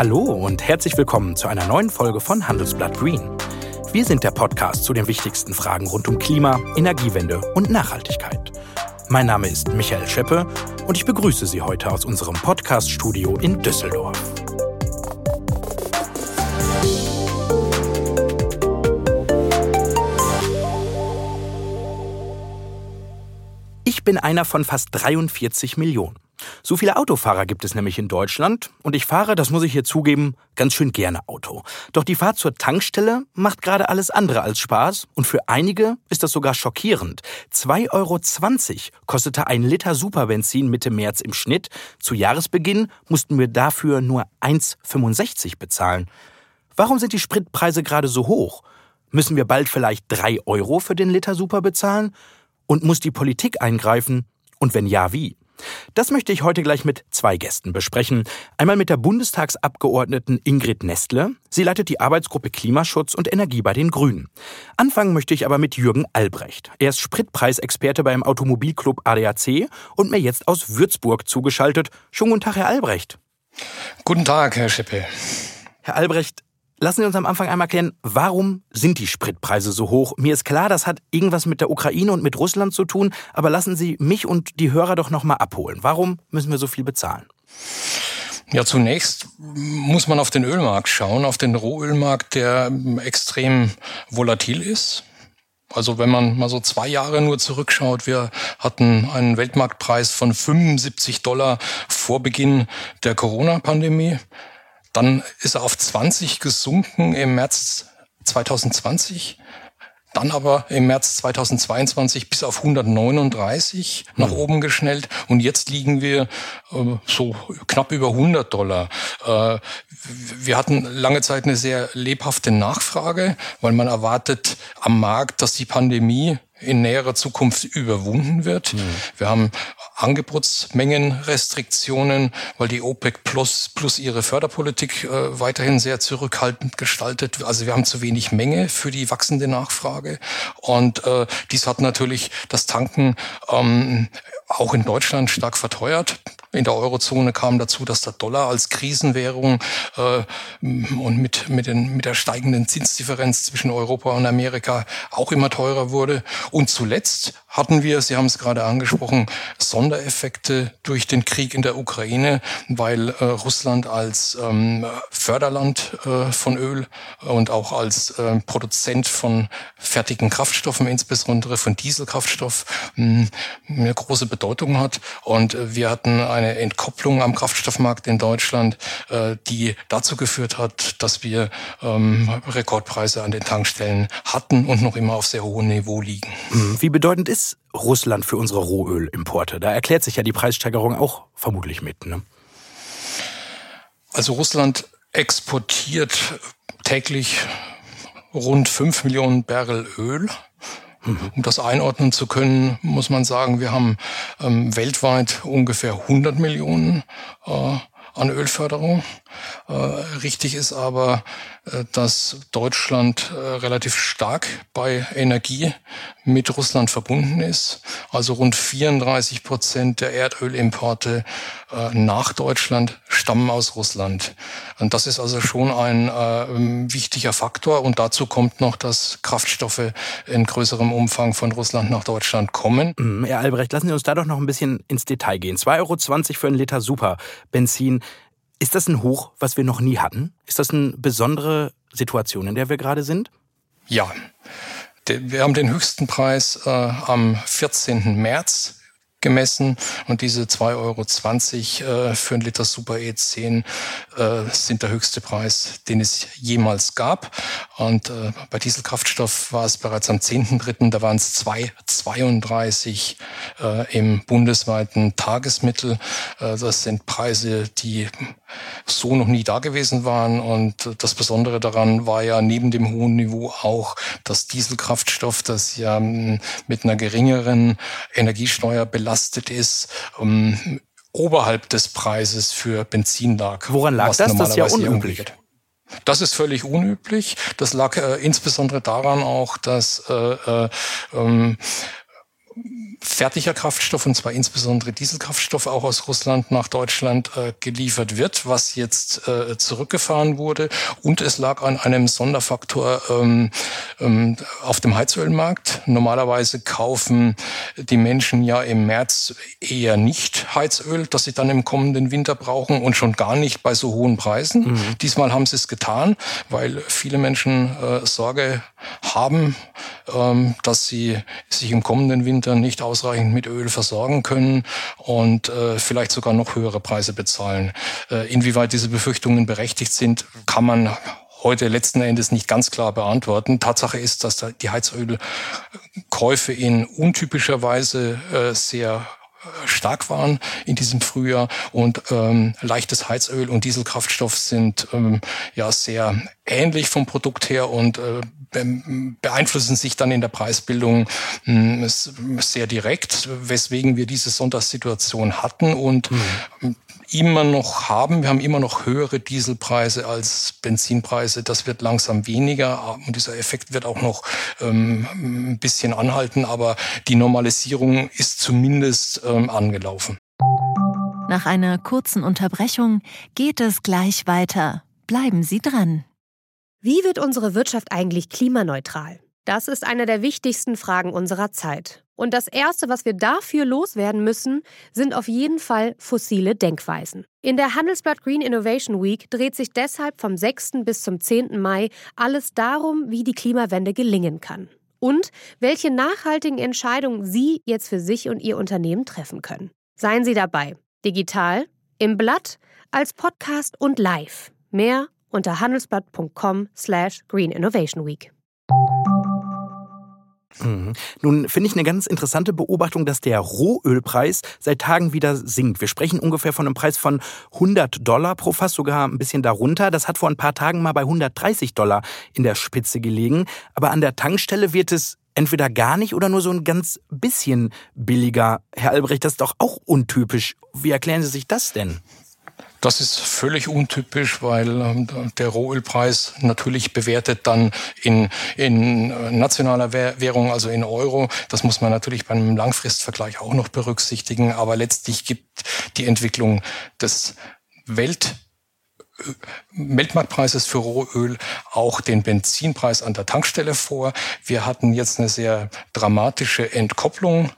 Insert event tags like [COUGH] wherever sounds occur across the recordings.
Hallo und herzlich willkommen zu einer neuen Folge von Handelsblatt Green. Wir sind der Podcast zu den wichtigsten Fragen rund um Klima, Energiewende und Nachhaltigkeit. Mein Name ist Michael Scheppe und ich begrüße Sie heute aus unserem Podcast-Studio in Düsseldorf. Ich bin einer von fast 43 Millionen. So viele Autofahrer gibt es nämlich in Deutschland und ich fahre, das muss ich hier zugeben, ganz schön gerne Auto. Doch die Fahrt zur Tankstelle macht gerade alles andere als Spaß und für einige ist das sogar schockierend. 2,20 Euro kostete ein Liter Superbenzin Mitte März im Schnitt. Zu Jahresbeginn mussten wir dafür nur 1,65 bezahlen. Warum sind die Spritpreise gerade so hoch? Müssen wir bald vielleicht 3 Euro für den Liter Super bezahlen? Und muss die Politik eingreifen? Und wenn ja, wie? Das möchte ich heute gleich mit zwei Gästen besprechen. Einmal mit der Bundestagsabgeordneten Ingrid Nestle. Sie leitet die Arbeitsgruppe Klimaschutz und Energie bei den Grünen. Anfangen möchte ich aber mit Jürgen Albrecht. Er ist Spritpreisexperte beim Automobilclub ADAC und mir jetzt aus Würzburg zugeschaltet. Schönen guten Tag, Herr Albrecht. Guten Tag, Herr Schippe. Herr Albrecht, Lassen Sie uns am Anfang einmal klären, warum sind die Spritpreise so hoch? Mir ist klar, das hat irgendwas mit der Ukraine und mit Russland zu tun, aber lassen Sie mich und die Hörer doch noch mal abholen. Warum müssen wir so viel bezahlen? Ja, zunächst muss man auf den Ölmarkt schauen, auf den Rohölmarkt, der extrem volatil ist. Also wenn man mal so zwei Jahre nur zurückschaut, wir hatten einen Weltmarktpreis von 75 Dollar vor Beginn der Corona-Pandemie. Dann ist er auf 20 gesunken im März 2020. Dann aber im März 2022 bis auf 139 nach mhm. oben geschnellt. Und jetzt liegen wir äh, so knapp über 100 Dollar. Äh, wir hatten lange Zeit eine sehr lebhafte Nachfrage, weil man erwartet am Markt, dass die Pandemie in näherer Zukunft überwunden wird. Mhm. Wir haben Angebotsmengenrestriktionen, weil die OPEC plus, plus ihre Förderpolitik äh, weiterhin sehr zurückhaltend gestaltet. Also wir haben zu wenig Menge für die wachsende Nachfrage. Und äh, dies hat natürlich das Tanken ähm, auch in Deutschland stark verteuert. In der Eurozone kam dazu, dass der Dollar als Krisenwährung äh, und mit, mit, den, mit der steigenden Zinsdifferenz zwischen Europa und Amerika auch immer teurer wurde. Und zuletzt hatten wir, Sie haben es gerade angesprochen, Sondereffekte durch den Krieg in der Ukraine, weil äh, Russland als ähm, Förderland äh, von Öl und auch als äh, Produzent von fertigen Kraftstoffen, insbesondere von Dieselkraftstoff, mh, eine große Bedeutung hat. Und äh, wir hatten eine Entkopplung am Kraftstoffmarkt in Deutschland, äh, die dazu geführt hat, dass wir ähm, Rekordpreise an den Tankstellen hatten und noch immer auf sehr hohem Niveau liegen. Wie bedeutend ist Russland für unsere Rohölimporte? Da erklärt sich ja die Preissteigerung auch vermutlich mit. Ne? Also Russland exportiert täglich rund 5 Millionen Barrel Öl. Um das einordnen zu können, muss man sagen, wir haben ähm, weltweit ungefähr 100 Millionen äh, an Ölförderung. Äh, richtig ist aber, dass Deutschland äh, relativ stark bei Energie mit Russland verbunden ist. Also rund 34 Prozent der Erdölimporte nach Deutschland stammen aus Russland. Und das ist also schon ein äh, wichtiger Faktor. Und dazu kommt noch, dass Kraftstoffe in größerem Umfang von Russland nach Deutschland kommen. Mhm, Herr Albrecht, lassen Sie uns da doch noch ein bisschen ins Detail gehen. 2,20 Euro für einen Liter Superbenzin. Ist das ein Hoch, was wir noch nie hatten? Ist das eine besondere Situation, in der wir gerade sind? Ja. Wir haben den höchsten Preis äh, am 14. März gemessen und diese 2,20 Euro äh, für ein Liter Super E10 äh, sind der höchste Preis, den es jemals gab. Und äh, bei Dieselkraftstoff war es bereits am 10.3., da waren es 2,32 äh, im bundesweiten Tagesmittel. Äh, das sind Preise, die so noch nie da gewesen waren. Und das Besondere daran war ja neben dem hohen Niveau auch das Dieselkraftstoff, das ja hm, mit einer geringeren Energiesteuer belastet ist. Um, ähm, oberhalb des Preises für Benzin lag. Woran lag das? Das ist ja unüblich. Das ist völlig unüblich. Das lag äh, insbesondere daran auch, dass äh, äh, ähm, fertiger Kraftstoff, und zwar insbesondere Dieselkraftstoff, auch aus Russland nach Deutschland äh, geliefert wird, was jetzt äh, zurückgefahren wurde. Und es lag an einem Sonderfaktor ähm, ähm, auf dem Heizölmarkt. Normalerweise kaufen die Menschen ja im März eher nicht Heizöl, das sie dann im kommenden Winter brauchen und schon gar nicht bei so hohen Preisen. Mhm. Diesmal haben sie es getan, weil viele Menschen äh, Sorge haben, ähm, dass sie sich im kommenden Winter nicht ausreichend mit Öl versorgen können und äh, vielleicht sogar noch höhere Preise bezahlen. Äh, inwieweit diese Befürchtungen berechtigt sind, kann man heute letzten Endes nicht ganz klar beantworten. Tatsache ist, dass die Heizölkäufe in untypischer Weise äh, sehr stark waren in diesem Frühjahr und ähm, leichtes Heizöl und Dieselkraftstoff sind ähm, ja sehr ähnlich vom Produkt her und äh, beeinflussen sich dann in der Preisbildung mh, sehr direkt, weswegen wir diese Sondersituation hatten und mhm immer noch haben. Wir haben immer noch höhere Dieselpreise als Benzinpreise. Das wird langsam weniger und dieser Effekt wird auch noch ähm, ein bisschen anhalten, aber die Normalisierung ist zumindest ähm, angelaufen. Nach einer kurzen Unterbrechung geht es gleich weiter. Bleiben Sie dran. Wie wird unsere Wirtschaft eigentlich klimaneutral? Das ist eine der wichtigsten Fragen unserer Zeit. Und das Erste, was wir dafür loswerden müssen, sind auf jeden Fall fossile Denkweisen. In der Handelsblatt Green Innovation Week dreht sich deshalb vom 6. bis zum 10. Mai alles darum, wie die Klimawende gelingen kann. Und welche nachhaltigen Entscheidungen Sie jetzt für sich und Ihr Unternehmen treffen können. Seien Sie dabei. Digital, im Blatt, als Podcast und live. Mehr unter handelsblatt.com slash Green Innovation Week. Mhm. Nun finde ich eine ganz interessante Beobachtung, dass der Rohölpreis seit Tagen wieder sinkt. Wir sprechen ungefähr von einem Preis von 100 Dollar pro Fass, sogar ein bisschen darunter. Das hat vor ein paar Tagen mal bei 130 Dollar in der Spitze gelegen. Aber an der Tankstelle wird es entweder gar nicht oder nur so ein ganz bisschen billiger. Herr Albrecht, das ist doch auch untypisch. Wie erklären Sie sich das denn? Das ist völlig untypisch, weil ähm, der Rohölpreis natürlich bewertet dann in, in äh, nationaler Währung, also in Euro. Das muss man natürlich beim Langfristvergleich auch noch berücksichtigen. Aber letztlich gibt die Entwicklung des Welt Weltmarktpreises für Rohöl auch den Benzinpreis an der Tankstelle vor. Wir hatten jetzt eine sehr dramatische Entkopplung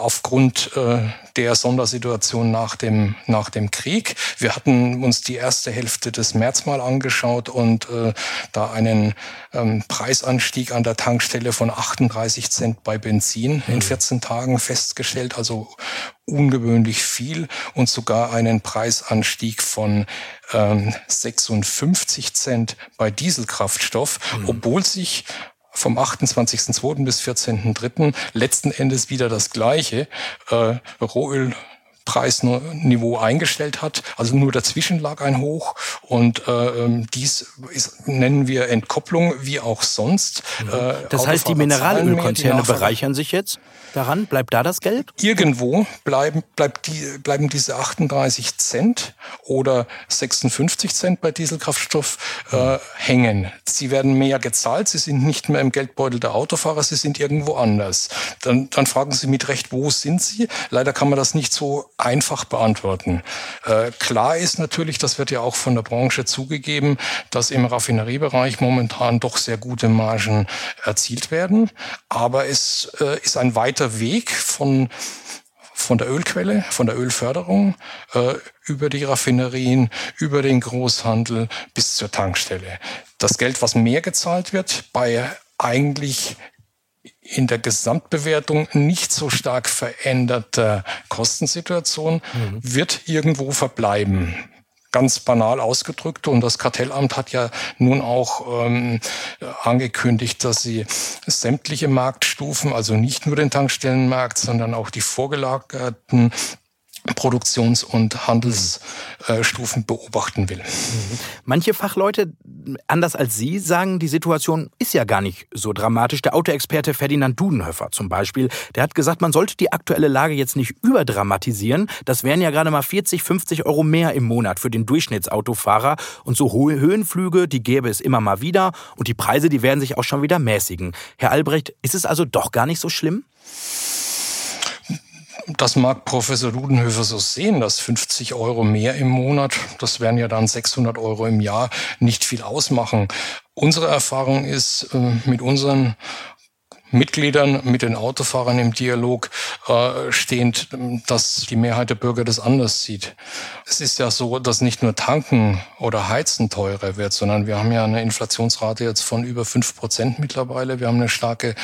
aufgrund äh, der Sondersituation nach dem, nach dem Krieg. Wir hatten uns die erste Hälfte des März mal angeschaut und äh, da einen ähm, Preisanstieg an der Tankstelle von 38 Cent bei Benzin in 14 mhm. Tagen festgestellt, also ungewöhnlich viel und sogar einen Preisanstieg von ähm, 56 Cent bei Dieselkraftstoff, mhm. obwohl sich vom 28.02. bis 14.03. letzten Endes wieder das gleiche. Äh, Rohöl Preisniveau eingestellt hat. Also nur dazwischen lag ein Hoch und äh, ähm, dies ist, nennen wir Entkopplung wie auch sonst. Mhm. Äh, das heißt, die Mineralölkonzerne bereichern sich jetzt daran? Bleibt da das Geld? Irgendwo bleiben, bleibt die, bleiben diese 38 Cent oder 56 Cent bei Dieselkraftstoff äh, hängen. Sie werden mehr gezahlt, sie sind nicht mehr im Geldbeutel der Autofahrer, sie sind irgendwo anders. Dann, dann fragen Sie mit Recht, wo sind sie? Leider kann man das nicht so einfach beantworten. Äh, klar ist natürlich, das wird ja auch von der Branche zugegeben, dass im Raffineriebereich momentan doch sehr gute Margen erzielt werden. Aber es äh, ist ein weiter Weg von von der Ölquelle, von der Ölförderung äh, über die Raffinerien, über den Großhandel bis zur Tankstelle. Das Geld, was mehr gezahlt wird, bei eigentlich in der Gesamtbewertung nicht so stark veränderter Kostensituation mhm. wird irgendwo verbleiben. Ganz banal ausgedrückt. Und das Kartellamt hat ja nun auch ähm, angekündigt, dass sie sämtliche Marktstufen, also nicht nur den Tankstellenmarkt, sondern auch die vorgelagerten Produktions- und Handelsstufen beobachten will. Manche Fachleute, anders als Sie, sagen, die Situation ist ja gar nicht so dramatisch. Der Autoexperte Ferdinand Dudenhöfer zum Beispiel, der hat gesagt, man sollte die aktuelle Lage jetzt nicht überdramatisieren. Das wären ja gerade mal 40, 50 Euro mehr im Monat für den Durchschnittsautofahrer. Und so hohe Höhenflüge, die gäbe es immer mal wieder. Und die Preise, die werden sich auch schon wieder mäßigen. Herr Albrecht, ist es also doch gar nicht so schlimm? Das mag Professor Dudenhöfer so sehen, dass 50 Euro mehr im Monat, das wären ja dann 600 Euro im Jahr, nicht viel ausmachen. Unsere Erfahrung ist äh, mit unseren Mitgliedern, mit den Autofahrern im Dialog äh, stehend, dass die Mehrheit der Bürger das anders sieht. Es ist ja so, dass nicht nur Tanken oder Heizen teurer wird, sondern wir haben ja eine Inflationsrate jetzt von über fünf Prozent mittlerweile. Wir haben eine starke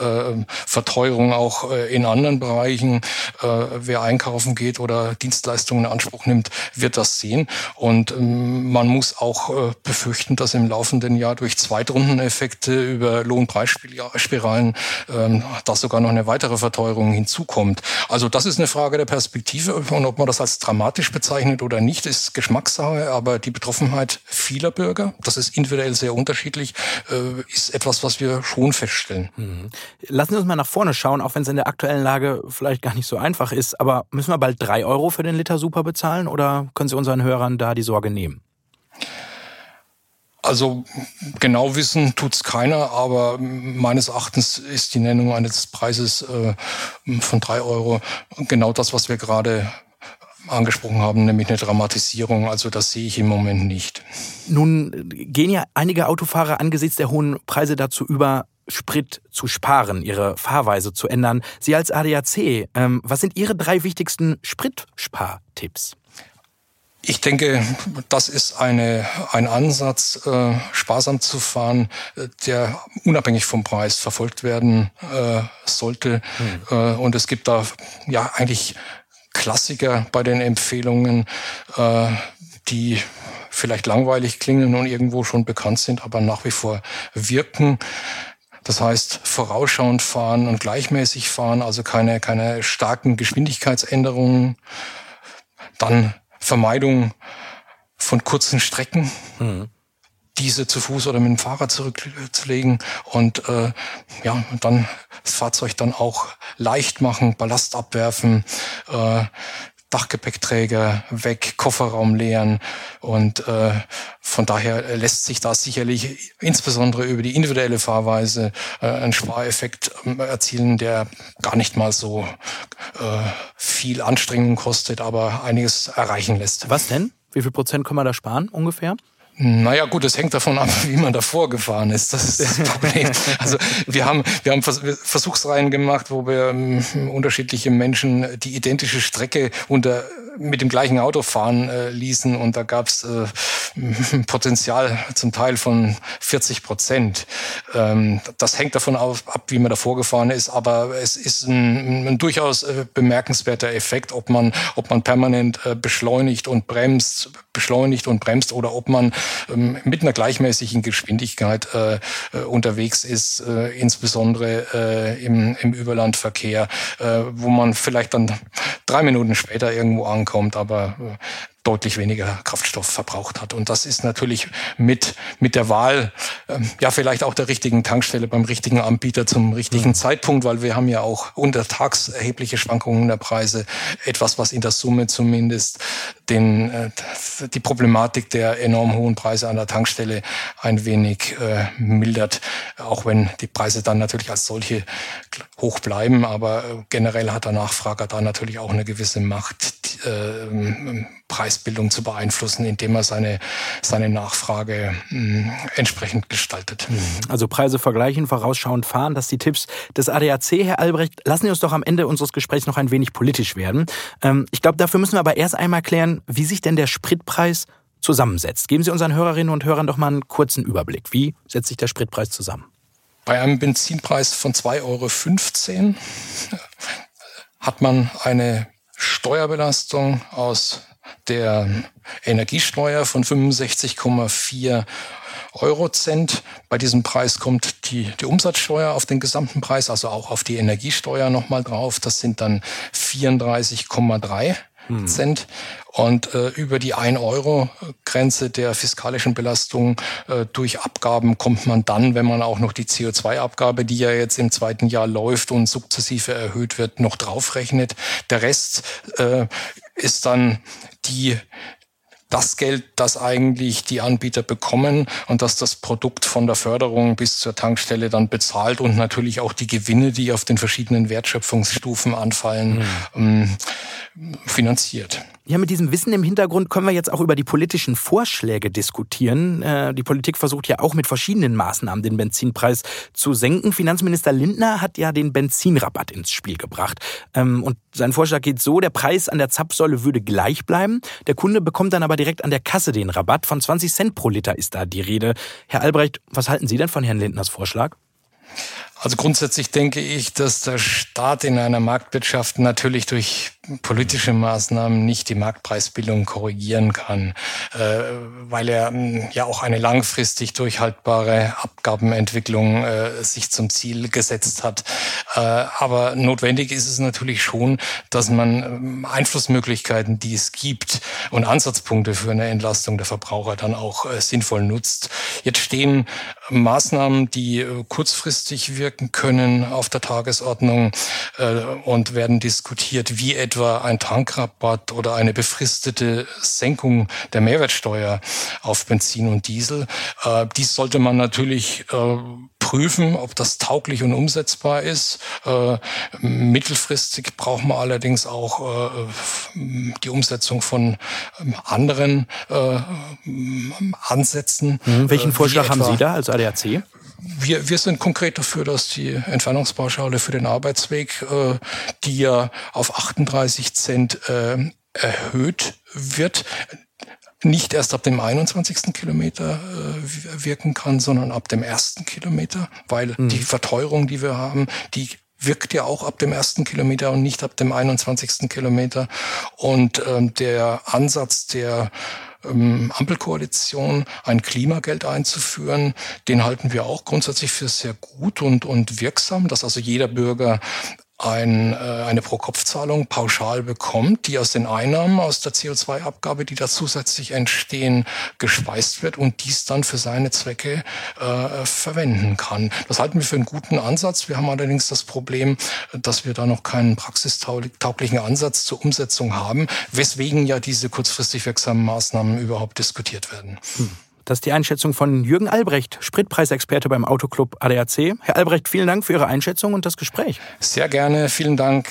äh, Verteuerung auch äh, in anderen Bereichen. Äh, wer einkaufen geht oder Dienstleistungen in Anspruch nimmt, wird das sehen. Und ähm, man muss auch äh, befürchten, dass im laufenden Jahr durch Zweitrundeneffekte über Lohnpreisspiralen ähm, dass sogar noch eine weitere Verteuerung hinzukommt. Also das ist eine Frage der Perspektive und ob man das als dramatisch bezeichnet oder nicht, ist Geschmackssache, aber die Betroffenheit vieler Bürger, das ist individuell sehr unterschiedlich, äh, ist etwas, was wir schon feststellen. Mhm. Lassen Sie uns mal nach vorne schauen, auch wenn es in der aktuellen Lage vielleicht gar nicht so einfach ist, aber müssen wir bald drei Euro für den Liter Super bezahlen oder können Sie unseren Hörern da die Sorge nehmen? Also genau wissen tut's keiner, aber meines Erachtens ist die Nennung eines Preises äh, von drei Euro genau das, was wir gerade angesprochen haben, nämlich eine Dramatisierung. Also das sehe ich im Moment nicht. Nun gehen ja einige Autofahrer angesichts der hohen Preise dazu über, Sprit zu sparen, ihre Fahrweise zu ändern. Sie als ADAC, ähm, was sind Ihre drei wichtigsten Spritspartipps? Ich denke, das ist eine, ein Ansatz, äh, sparsam zu fahren, äh, der unabhängig vom Preis verfolgt werden äh, sollte. Mhm. Äh, und es gibt da ja eigentlich Klassiker bei den Empfehlungen, äh, die vielleicht langweilig klingen und irgendwo schon bekannt sind, aber nach wie vor wirken. Das heißt, vorausschauend fahren und gleichmäßig fahren, also keine, keine starken Geschwindigkeitsänderungen. Dann Vermeidung von kurzen Strecken. Mhm diese zu Fuß oder mit dem Fahrrad zurückzulegen und äh, ja, dann das Fahrzeug dann auch leicht machen, Ballast abwerfen, äh, Dachgepäckträger weg, Kofferraum leeren und äh, von daher lässt sich da sicherlich insbesondere über die individuelle Fahrweise äh, ein Spareffekt äh, erzielen, der gar nicht mal so äh, viel Anstrengung kostet, aber einiges erreichen lässt. Was denn? Wie viel Prozent kann man da sparen ungefähr? Naja, gut, es hängt davon ab, [LAUGHS] wie man davor gefahren ist. Das ist das Problem. [LAUGHS] Also wir haben, wir haben Versuchsreihen gemacht, wo wir ähm, unterschiedliche Menschen die identische Strecke unter mit dem gleichen Auto fahren äh, ließen und da gab es äh, [LAUGHS] Potenzial zum Teil von 40 Prozent. Ähm, das hängt davon ab, wie man davor gefahren ist, aber es ist ein, ein durchaus äh, bemerkenswerter Effekt, ob man, ob man permanent äh, beschleunigt und bremst, beschleunigt und bremst oder ob man ähm, mit einer gleichmäßigen Geschwindigkeit äh, äh, unterwegs ist, äh, insbesondere äh, im, im Überlandverkehr, äh, wo man vielleicht dann drei Minuten später irgendwo ankommt ankommt, aber äh, deutlich weniger Kraftstoff verbraucht hat. Und das ist natürlich mit, mit der Wahl, ähm, ja, vielleicht auch der richtigen Tankstelle beim richtigen Anbieter zum richtigen mhm. Zeitpunkt, weil wir haben ja auch untertags erhebliche Schwankungen der Preise. Etwas, was in der Summe zumindest den, äh, die Problematik der enorm hohen Preise an der Tankstelle ein wenig äh, mildert, auch wenn die Preise dann natürlich als solche hoch bleiben. Aber äh, generell hat der Nachfrager da natürlich auch eine gewisse Macht, äh, Preisbildung zu beeinflussen, indem er seine, seine Nachfrage mh, entsprechend gestaltet. Mhm. Also Preise vergleichen, vorausschauend fahren, das sind die Tipps des ADAC. Herr Albrecht, lassen Sie uns doch am Ende unseres Gesprächs noch ein wenig politisch werden. Ähm, ich glaube, dafür müssen wir aber erst einmal klären, wie sich denn der Spritpreis zusammensetzt. Geben Sie unseren Hörerinnen und Hörern doch mal einen kurzen Überblick. Wie setzt sich der Spritpreis zusammen? Bei einem Benzinpreis von 2,15 Euro hat man eine Steuerbelastung aus der Energiesteuer von 65,4 Eurocent. Bei diesem Preis kommt die, die Umsatzsteuer auf den gesamten Preis, also auch auf die Energiesteuer nochmal drauf. Das sind dann 34,3 hm. Cent. Und äh, über die 1-Euro-Grenze der fiskalischen Belastung äh, durch Abgaben kommt man dann, wenn man auch noch die CO2-Abgabe, die ja jetzt im zweiten Jahr läuft und sukzessive erhöht wird, noch draufrechnet. Der Rest äh, ist dann die das Geld, das eigentlich die Anbieter bekommen und dass das Produkt von der Förderung bis zur Tankstelle dann bezahlt und natürlich auch die Gewinne, die auf den verschiedenen Wertschöpfungsstufen anfallen, mhm. finanziert. Ja, mit diesem Wissen im Hintergrund können wir jetzt auch über die politischen Vorschläge diskutieren. Äh, die Politik versucht ja auch mit verschiedenen Maßnahmen den Benzinpreis zu senken. Finanzminister Lindner hat ja den Benzinrabatt ins Spiel gebracht. Ähm, und sein Vorschlag geht so, der Preis an der Zapfsäule würde gleich bleiben. Der Kunde bekommt dann aber direkt an der Kasse den Rabatt. Von 20 Cent pro Liter ist da die Rede. Herr Albrecht, was halten Sie denn von Herrn Lindners Vorschlag? Also grundsätzlich denke ich, dass der Staat in einer Marktwirtschaft natürlich durch politische Maßnahmen nicht die Marktpreisbildung korrigieren kann, äh, weil er hm, ja auch eine langfristig durchhaltbare Abgabenentwicklung äh, sich zum Ziel gesetzt hat. Äh, aber notwendig ist es natürlich schon, dass man ähm, Einflussmöglichkeiten, die es gibt und Ansatzpunkte für eine Entlastung der Verbraucher dann auch sinnvoll nutzt. Jetzt stehen Maßnahmen, die kurzfristig wirken können, auf der Tagesordnung und werden diskutiert, wie etwa etwa ein Tankrabatt oder eine befristete Senkung der Mehrwertsteuer auf Benzin und Diesel. Äh, dies sollte man natürlich äh, prüfen, ob das tauglich und umsetzbar ist. Äh, mittelfristig braucht man allerdings auch äh, die Umsetzung von ähm, anderen äh, Ansätzen. Mhm. Welchen äh, Vorschlag haben Sie da als ADAC? Wir, wir sind konkret dafür, dass die Entfernungspauschale für den Arbeitsweg, äh, die ja auf 38 Cent äh, erhöht wird, nicht erst ab dem 21. Kilometer äh, wirken kann, sondern ab dem ersten Kilometer, weil mhm. die Verteuerung, die wir haben, die wirkt ja auch ab dem ersten Kilometer und nicht ab dem 21. Kilometer. Und ähm, der Ansatz der ähm, Ampelkoalition ein Klimageld einzuführen. Den halten wir auch grundsätzlich für sehr gut und, und wirksam, dass also jeder Bürger ein, äh, eine Pro-Kopf-Zahlung pauschal bekommt, die aus den Einnahmen aus der CO2-Abgabe, die da zusätzlich entstehen, gespeist wird und dies dann für seine Zwecke äh, verwenden kann. Das halten wir für einen guten Ansatz. Wir haben allerdings das Problem, dass wir da noch keinen praxistauglichen Ansatz zur Umsetzung haben, weswegen ja diese kurzfristig wirksamen Maßnahmen überhaupt diskutiert werden. Hm. Das ist die Einschätzung von Jürgen Albrecht, Spritpreisexperte beim Autoclub ADAC. Herr Albrecht, vielen Dank für Ihre Einschätzung und das Gespräch. Sehr gerne, vielen Dank.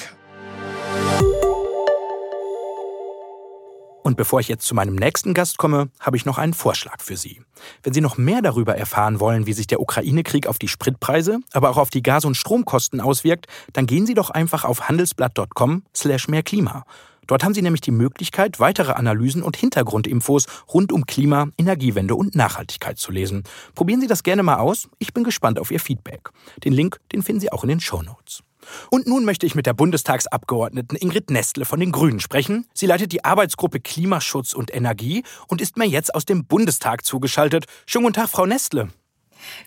Und bevor ich jetzt zu meinem nächsten Gast komme, habe ich noch einen Vorschlag für Sie. Wenn Sie noch mehr darüber erfahren wollen, wie sich der Ukraine-Krieg auf die Spritpreise, aber auch auf die Gas- und Stromkosten auswirkt, dann gehen Sie doch einfach auf handelsblatt.com slash mehrklima. Dort haben Sie nämlich die Möglichkeit, weitere Analysen und Hintergrundinfos rund um Klima, Energiewende und Nachhaltigkeit zu lesen. Probieren Sie das gerne mal aus. Ich bin gespannt auf Ihr Feedback. Den Link, den finden Sie auch in den Show Notes. Und nun möchte ich mit der Bundestagsabgeordneten Ingrid Nestle von den Grünen sprechen. Sie leitet die Arbeitsgruppe Klimaschutz und Energie und ist mir jetzt aus dem Bundestag zugeschaltet. Schönen guten Tag, Frau Nestle.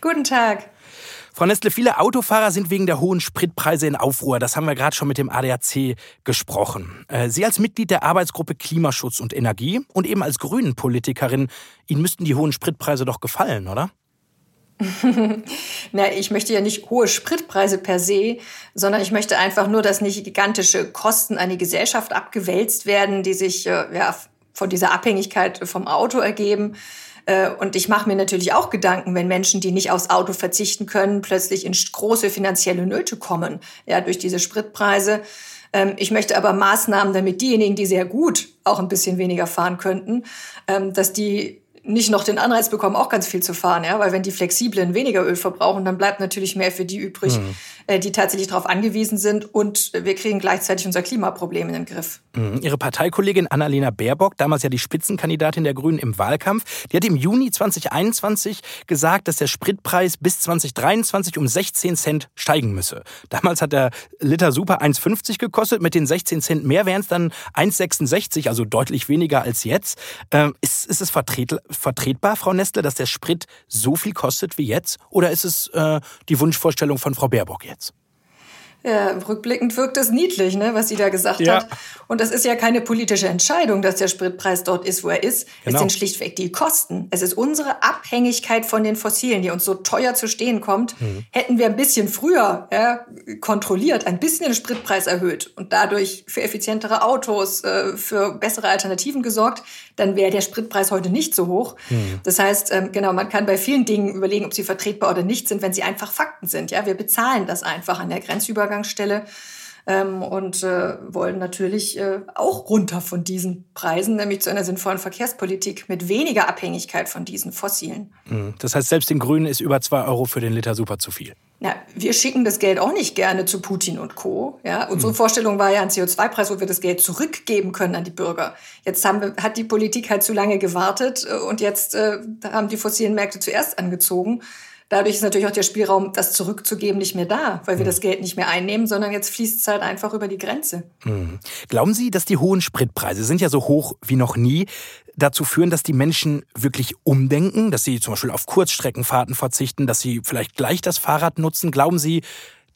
Guten Tag. Frau Nestle, viele Autofahrer sind wegen der hohen Spritpreise in Aufruhr. Das haben wir gerade schon mit dem ADAC gesprochen. Äh, Sie als Mitglied der Arbeitsgruppe Klimaschutz und Energie und eben als Grünen-Politikerin, Ihnen müssten die hohen Spritpreise doch gefallen, oder? [LAUGHS] Na, ich möchte ja nicht hohe Spritpreise per se, sondern ich möchte einfach nur, dass nicht gigantische Kosten an die Gesellschaft abgewälzt werden, die sich äh, ja, von dieser Abhängigkeit vom Auto ergeben. Äh, und ich mache mir natürlich auch Gedanken, wenn Menschen, die nicht aufs Auto verzichten können, plötzlich in große finanzielle Nöte kommen, ja, durch diese Spritpreise. Ähm, ich möchte aber Maßnahmen, damit diejenigen, die sehr gut auch ein bisschen weniger fahren könnten, ähm, dass die nicht noch den Anreiz bekommen, auch ganz viel zu fahren, ja, weil wenn die Flexiblen weniger Öl verbrauchen, dann bleibt natürlich mehr für die übrig, mhm. Äh, die tatsächlich darauf angewiesen sind und wir kriegen gleichzeitig unser Klimaproblem in den Griff. Mhm. Ihre Parteikollegin Annalena Baerbock, damals ja die Spitzenkandidatin der Grünen im Wahlkampf, die hat im Juni 2021 gesagt, dass der Spritpreis bis 2023 um 16 Cent steigen müsse. Damals hat der Liter Super 1,50 gekostet, mit den 16 Cent mehr wären es dann 1,66, also deutlich weniger als jetzt. Ähm, ist, ist es vertretbar? Vertretbar, Frau Nestle, dass der Sprit so viel kostet wie jetzt? Oder ist es äh, die Wunschvorstellung von Frau Baerbock jetzt? Ja, rückblickend wirkt es niedlich, ne, was sie da gesagt ja. hat. Und das ist ja keine politische Entscheidung, dass der Spritpreis dort ist, wo er ist. Genau. Es sind schlichtweg die Kosten. Es ist unsere Abhängigkeit von den Fossilen, die uns so teuer zu stehen kommt. Mhm. Hätten wir ein bisschen früher ja, kontrolliert, ein bisschen den Spritpreis erhöht und dadurch für effizientere Autos, äh, für bessere Alternativen gesorgt, dann wäre der Spritpreis heute nicht so hoch. Mhm. Das heißt, ähm, genau, man kann bei vielen Dingen überlegen, ob sie vertretbar oder nicht sind, wenn sie einfach Fakten sind. Ja, wir bezahlen das einfach an der Grenzübergang Übergangsstelle ähm, und äh, wollen natürlich äh, auch runter von diesen Preisen, nämlich zu einer sinnvollen Verkehrspolitik mit weniger Abhängigkeit von diesen fossilen. Mhm. Das heißt, selbst den Grünen ist über zwei Euro für den Liter super zu viel. Na, wir schicken das Geld auch nicht gerne zu Putin und Co. Ja, unsere mhm. Vorstellung war ja ein CO2-Preis, wo wir das Geld zurückgeben können an die Bürger. Jetzt haben wir, hat die Politik halt zu lange gewartet äh, und jetzt äh, haben die fossilen Märkte zuerst angezogen. Dadurch ist natürlich auch der Spielraum, das zurückzugeben, nicht mehr da, weil wir mhm. das Geld nicht mehr einnehmen, sondern jetzt fließt es halt einfach über die Grenze. Mhm. Glauben Sie, dass die hohen Spritpreise sind ja so hoch wie noch nie, dazu führen, dass die Menschen wirklich umdenken, dass sie zum Beispiel auf Kurzstreckenfahrten verzichten, dass sie vielleicht gleich das Fahrrad nutzen? Glauben Sie,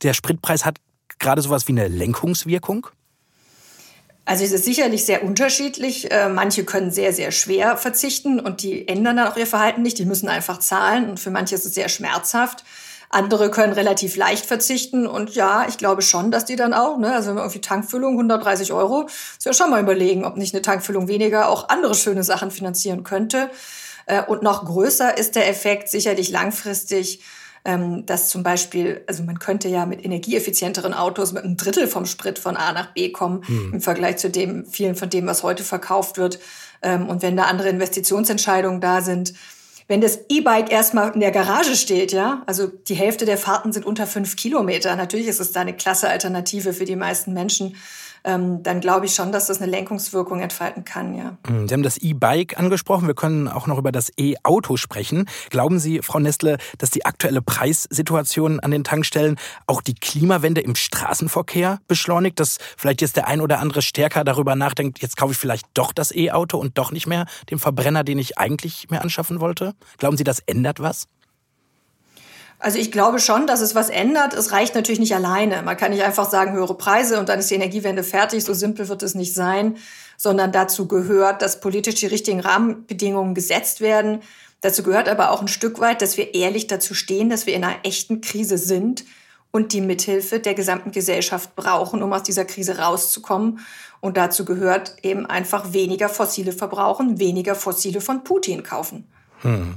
der Spritpreis hat gerade sowas wie eine Lenkungswirkung? Also es ist sicherlich sehr unterschiedlich. Äh, manche können sehr, sehr schwer verzichten und die ändern dann auch ihr Verhalten nicht. Die müssen einfach zahlen und für manche ist es sehr schmerzhaft. Andere können relativ leicht verzichten und ja, ich glaube schon, dass die dann auch, ne, also wenn man irgendwie Tankfüllung 130 Euro, ist ja schon mal überlegen, ob nicht eine Tankfüllung weniger auch andere schöne Sachen finanzieren könnte. Äh, und noch größer ist der Effekt sicherlich langfristig ähm, dass zum Beispiel, also man könnte ja mit energieeffizienteren Autos mit einem Drittel vom Sprit von A nach B kommen hm. im Vergleich zu dem vielen von dem, was heute verkauft wird. Ähm, und wenn da andere Investitionsentscheidungen da sind, wenn das E-Bike erstmal in der Garage steht, ja, also die Hälfte der Fahrten sind unter fünf Kilometer. Natürlich ist es da eine klasse Alternative für die meisten Menschen ähm, dann glaube ich schon, dass das eine Lenkungswirkung entfalten kann, ja. Hm, Sie haben das E-Bike angesprochen. Wir können auch noch über das E-Auto sprechen. Glauben Sie, Frau Nestle, dass die aktuelle Preissituation an den Tankstellen auch die Klimawende im Straßenverkehr beschleunigt, dass vielleicht jetzt der ein oder andere stärker darüber nachdenkt, jetzt kaufe ich vielleicht doch das E-Auto und doch nicht mehr den Verbrenner, den ich eigentlich mir anschaffen wollte? Glauben Sie, das ändert was? Also ich glaube schon, dass es was ändert. Es reicht natürlich nicht alleine. Man kann nicht einfach sagen, höhere Preise und dann ist die Energiewende fertig. So simpel wird es nicht sein, sondern dazu gehört, dass politisch die richtigen Rahmenbedingungen gesetzt werden. Dazu gehört aber auch ein Stück weit, dass wir ehrlich dazu stehen, dass wir in einer echten Krise sind und die Mithilfe der gesamten Gesellschaft brauchen, um aus dieser Krise rauszukommen. Und dazu gehört eben einfach weniger fossile verbrauchen, weniger fossile von Putin kaufen. Hm.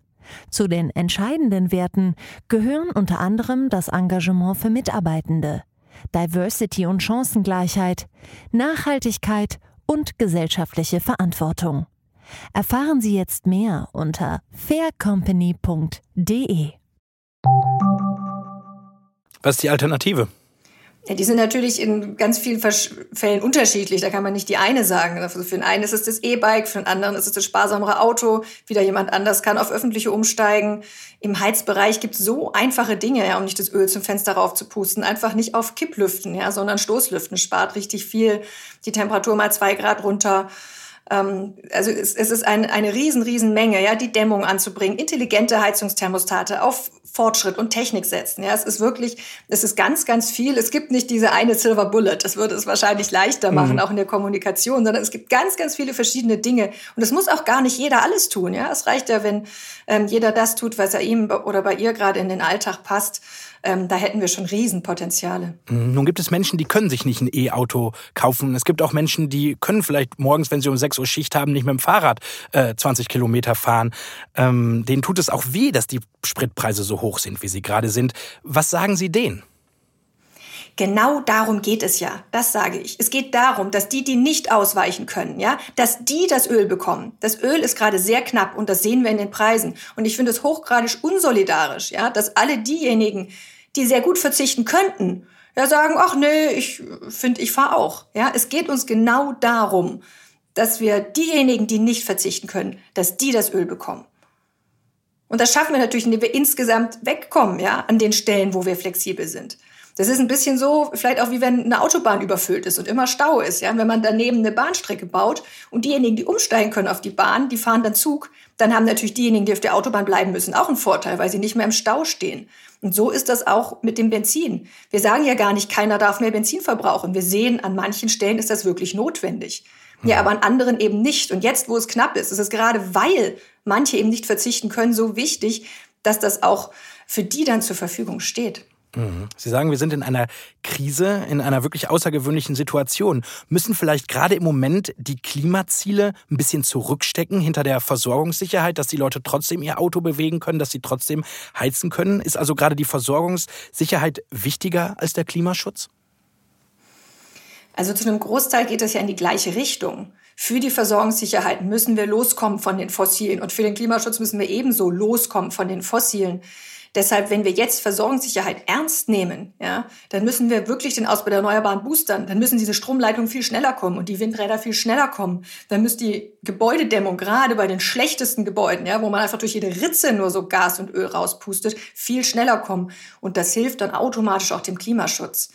Zu den entscheidenden Werten gehören unter anderem das Engagement für Mitarbeitende, Diversity und Chancengleichheit, Nachhaltigkeit und gesellschaftliche Verantwortung. Erfahren Sie jetzt mehr unter faircompany.de. Was ist die Alternative? Ja, die sind natürlich in ganz vielen Fällen unterschiedlich. Da kann man nicht die eine sagen. Also für den einen ist es das E-Bike, für den anderen ist es das sparsamere Auto. Wieder jemand anders kann auf öffentliche umsteigen. Im Heizbereich gibt es so einfache Dinge, ja, um nicht das Öl zum Fenster raufzupusten. Einfach nicht auf Kipplüften, ja, sondern Stoßlüften. Spart richtig viel. Die Temperatur mal zwei Grad runter. Ähm, also es, es ist ein, eine riesen, riesen Menge, ja, die Dämmung anzubringen, intelligente Heizungsthermostate auf Fortschritt und Technik setzen. Ja, es ist wirklich, es ist ganz, ganz viel. Es gibt nicht diese eine Silver Bullet. Das würde es wahrscheinlich leichter machen, mhm. auch in der Kommunikation, sondern es gibt ganz, ganz viele verschiedene Dinge. Und es muss auch gar nicht jeder alles tun. Ja, es reicht ja, wenn ähm, jeder das tut, was er ihm oder bei ihr gerade in den Alltag passt ähm, da hätten wir schon Riesenpotenziale. Mhm. Nun gibt es Menschen, die können sich nicht ein E-Auto kaufen. Es gibt auch Menschen, die können vielleicht morgens, wenn sie um 6 Uhr Schicht haben, nicht mit dem Fahrrad äh, 20 Kilometer fahren. Ähm, denen tut es auch weh, dass die Spritpreise so hoch sind, wie sie gerade sind. Was sagen Sie denen? Genau darum geht es ja. Das sage ich. Es geht darum, dass die, die nicht ausweichen können, ja, dass die das Öl bekommen. Das Öl ist gerade sehr knapp und das sehen wir in den Preisen. Und ich finde es hochgradig unsolidarisch, ja, dass alle diejenigen, die sehr gut verzichten könnten, ja sagen, ach nee, ich finde, ich fahre auch. Ja, es geht uns genau darum, dass wir diejenigen, die nicht verzichten können, dass die das Öl bekommen. Und das schaffen wir natürlich, indem wir insgesamt wegkommen, ja, an den Stellen, wo wir flexibel sind. Das ist ein bisschen so, vielleicht auch wie wenn eine Autobahn überfüllt ist und immer Stau ist. Ja? Wenn man daneben eine Bahnstrecke baut und diejenigen, die umsteigen können auf die Bahn, die fahren dann Zug, dann haben natürlich diejenigen, die auf der Autobahn bleiben müssen, auch einen Vorteil, weil sie nicht mehr im Stau stehen. Und so ist das auch mit dem Benzin. Wir sagen ja gar nicht, keiner darf mehr Benzin verbrauchen. Wir sehen, an manchen Stellen ist das wirklich notwendig. Ja, aber an anderen eben nicht. Und jetzt, wo es knapp ist, ist es gerade, weil manche eben nicht verzichten können, so wichtig, dass das auch für die dann zur Verfügung steht. Sie sagen, wir sind in einer Krise, in einer wirklich außergewöhnlichen Situation. Müssen vielleicht gerade im Moment die Klimaziele ein bisschen zurückstecken hinter der Versorgungssicherheit, dass die Leute trotzdem ihr Auto bewegen können, dass sie trotzdem heizen können? Ist also gerade die Versorgungssicherheit wichtiger als der Klimaschutz? Also zu einem Großteil geht es ja in die gleiche Richtung. Für die Versorgungssicherheit müssen wir loskommen von den Fossilen und für den Klimaschutz müssen wir ebenso loskommen von den Fossilen. Deshalb, wenn wir jetzt Versorgungssicherheit ernst nehmen, ja, dann müssen wir wirklich den Ausbau der Erneuerbaren boostern. Dann müssen diese Stromleitungen viel schneller kommen und die Windräder viel schneller kommen. Dann muss die Gebäudedämmung, gerade bei den schlechtesten Gebäuden, ja, wo man einfach durch jede Ritze nur so Gas und Öl rauspustet, viel schneller kommen. Und das hilft dann automatisch auch dem Klimaschutz.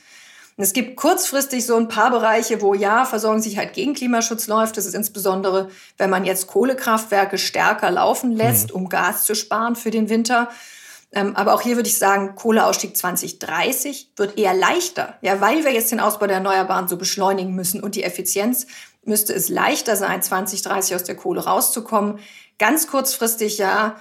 Und es gibt kurzfristig so ein paar Bereiche, wo ja Versorgungssicherheit gegen Klimaschutz läuft. Das ist insbesondere, wenn man jetzt Kohlekraftwerke stärker laufen lässt, mhm. um Gas zu sparen für den Winter. Ähm, aber auch hier würde ich sagen, Kohleausstieg 2030 wird eher leichter. Ja, weil wir jetzt den Ausbau der Erneuerbaren so beschleunigen müssen und die Effizienz müsste es leichter sein, 2030 aus der Kohle rauszukommen. Ganz kurzfristig ja,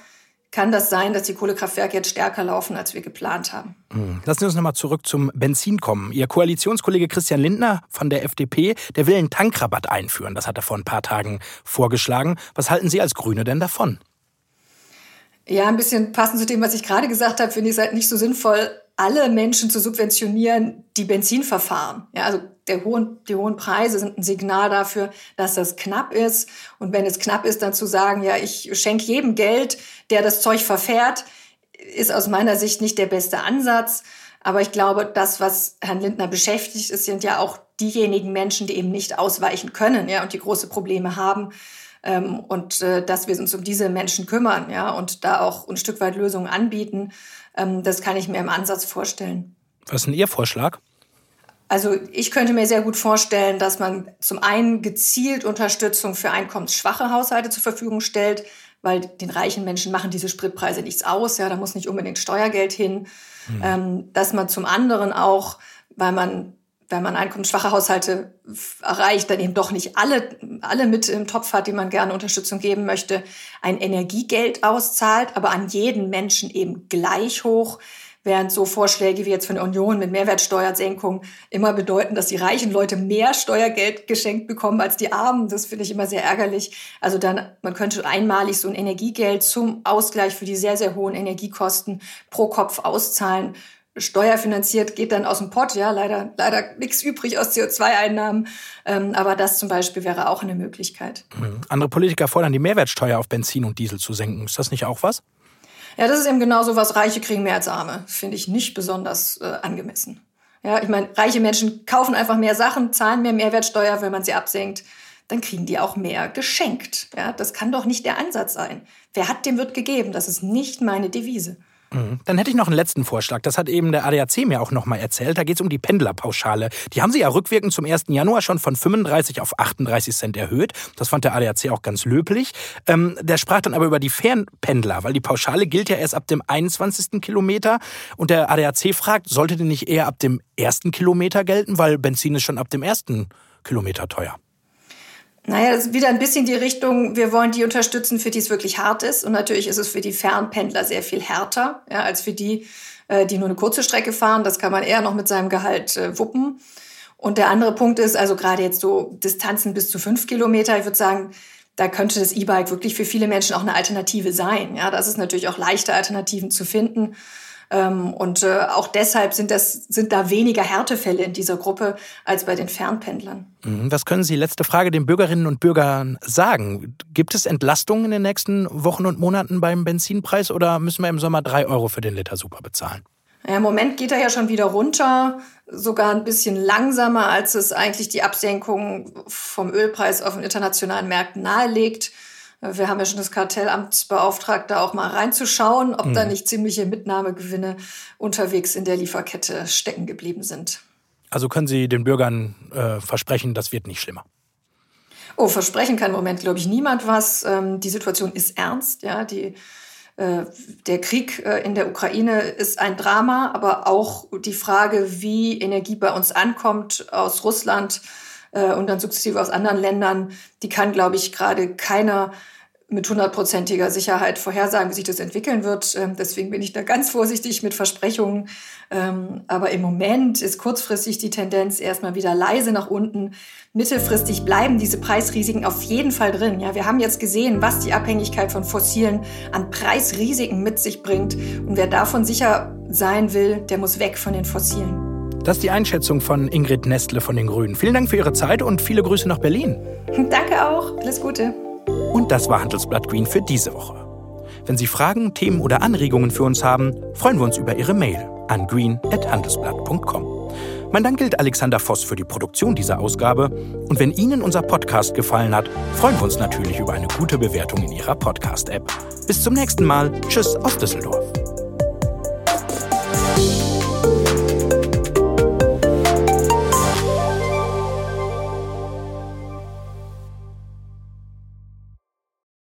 kann das sein, dass die Kohlekraftwerke jetzt stärker laufen, als wir geplant haben. Hm. Lassen Sie uns nochmal zurück zum Benzin kommen. Ihr Koalitionskollege Christian Lindner von der FDP, der will einen Tankrabatt einführen. Das hat er vor ein paar Tagen vorgeschlagen. Was halten Sie als Grüne denn davon? Ja, ein bisschen passend zu dem, was ich gerade gesagt habe, finde ich es halt nicht so sinnvoll, alle Menschen zu subventionieren, die Benzin verfahren. Ja, also der hohen, die hohen Preise sind ein Signal dafür, dass das knapp ist. Und wenn es knapp ist, dann zu sagen, ja, ich schenke jedem Geld, der das Zeug verfährt, ist aus meiner Sicht nicht der beste Ansatz. Aber ich glaube, das, was Herrn Lindner beschäftigt, ist, sind ja auch diejenigen Menschen, die eben nicht ausweichen können, ja, und die große Probleme haben ähm, und äh, dass wir uns um diese Menschen kümmern, ja, und da auch ein Stück weit Lösungen anbieten, ähm, das kann ich mir im Ansatz vorstellen. Was ist denn Ihr Vorschlag? Also ich könnte mir sehr gut vorstellen, dass man zum einen gezielt Unterstützung für einkommensschwache Haushalte zur Verfügung stellt, weil den reichen Menschen machen diese Spritpreise nichts aus, ja, da muss nicht unbedingt Steuergeld hin. Mhm. Ähm, dass man zum anderen auch, weil man wenn man einkommensschwache Haushalte erreicht, dann eben doch nicht alle, alle mit im Topf hat, die man gerne Unterstützung geben möchte, ein Energiegeld auszahlt, aber an jeden Menschen eben gleich hoch, während so Vorschläge wie jetzt von der Union mit Mehrwertsteuersenkung immer bedeuten, dass die reichen Leute mehr Steuergeld geschenkt bekommen als die Armen. Das finde ich immer sehr ärgerlich. Also dann, man könnte einmalig so ein Energiegeld zum Ausgleich für die sehr, sehr hohen Energiekosten pro Kopf auszahlen steuerfinanziert geht dann aus dem Pott, ja, leider, leider nichts übrig aus CO2-Einnahmen. Ähm, aber das zum Beispiel wäre auch eine Möglichkeit. Mhm. Andere Politiker fordern, die Mehrwertsteuer auf Benzin und Diesel zu senken. Ist das nicht auch was? Ja, das ist eben genau so was. Reiche kriegen mehr als Arme. Finde ich nicht besonders äh, angemessen. Ja, ich meine, reiche Menschen kaufen einfach mehr Sachen, zahlen mehr Mehrwertsteuer, wenn man sie absenkt. Dann kriegen die auch mehr geschenkt. Ja, das kann doch nicht der Ansatz sein. Wer hat, dem wird gegeben. Das ist nicht meine Devise. Mhm. Dann hätte ich noch einen letzten Vorschlag. Das hat eben der ADAC mir auch noch mal erzählt. Da geht es um die Pendlerpauschale. Die haben sie ja rückwirkend zum 1. Januar schon von 35 auf 38 Cent erhöht. Das fand der ADAC auch ganz löblich. Ähm, der sprach dann aber über die Fernpendler, weil die Pauschale gilt ja erst ab dem 21. Kilometer. Und der ADAC fragt, sollte die nicht eher ab dem ersten Kilometer gelten, weil Benzin ist schon ab dem ersten Kilometer teuer. Naja, das ist wieder ein bisschen die Richtung, wir wollen die unterstützen, für die es wirklich hart ist. Und natürlich ist es für die Fernpendler sehr viel härter, ja, als für die, äh, die nur eine kurze Strecke fahren. Das kann man eher noch mit seinem Gehalt äh, wuppen. Und der andere Punkt ist, also gerade jetzt so Distanzen bis zu fünf Kilometer, ich würde sagen, da könnte das E-Bike wirklich für viele Menschen auch eine Alternative sein. Ja, das ist natürlich auch leichter, Alternativen zu finden. Ähm, und äh, auch deshalb sind, das, sind da weniger Härtefälle in dieser Gruppe als bei den Fernpendlern. Mhm. Was können Sie, letzte Frage, den Bürgerinnen und Bürgern sagen? Gibt es Entlastungen in den nächsten Wochen und Monaten beim Benzinpreis oder müssen wir im Sommer drei Euro für den Liter Super bezahlen? Ja, Im Moment geht er ja schon wieder runter, sogar ein bisschen langsamer, als es eigentlich die Absenkung vom Ölpreis auf den internationalen Märkten nahelegt. Wir haben ja schon das Kartellamtsbeauftragte auch mal reinzuschauen, ob mhm. da nicht ziemliche Mitnahmegewinne unterwegs in der Lieferkette stecken geblieben sind. Also können Sie den Bürgern äh, versprechen, das wird nicht schlimmer? Oh, versprechen kann im Moment, glaube ich, niemand was. Ähm, die Situation ist ernst. Ja, die, äh, der Krieg äh, in der Ukraine ist ein Drama, aber auch die Frage, wie Energie bei uns ankommt aus Russland äh, und dann sukzessive aus anderen Ländern, die kann, glaube ich, gerade keiner mit hundertprozentiger Sicherheit vorhersagen, wie sich das entwickeln wird. Ähm, deswegen bin ich da ganz vorsichtig mit Versprechungen. Ähm, aber im Moment ist kurzfristig die Tendenz erstmal wieder leise nach unten. Mittelfristig bleiben diese Preisrisiken auf jeden Fall drin. Ja, wir haben jetzt gesehen, was die Abhängigkeit von Fossilen an Preisrisiken mit sich bringt. Und wer davon sicher sein will, der muss weg von den Fossilen. Das ist die Einschätzung von Ingrid Nestle von den Grünen. Vielen Dank für Ihre Zeit und viele Grüße nach Berlin. [LAUGHS] Danke auch. Alles Gute. Und das war Handelsblatt Green für diese Woche. Wenn Sie Fragen, Themen oder Anregungen für uns haben, freuen wir uns über Ihre Mail an green.handelsblatt.com. Mein Dank gilt Alexander Voss für die Produktion dieser Ausgabe. Und wenn Ihnen unser Podcast gefallen hat, freuen wir uns natürlich über eine gute Bewertung in Ihrer Podcast-App. Bis zum nächsten Mal. Tschüss aus Düsseldorf.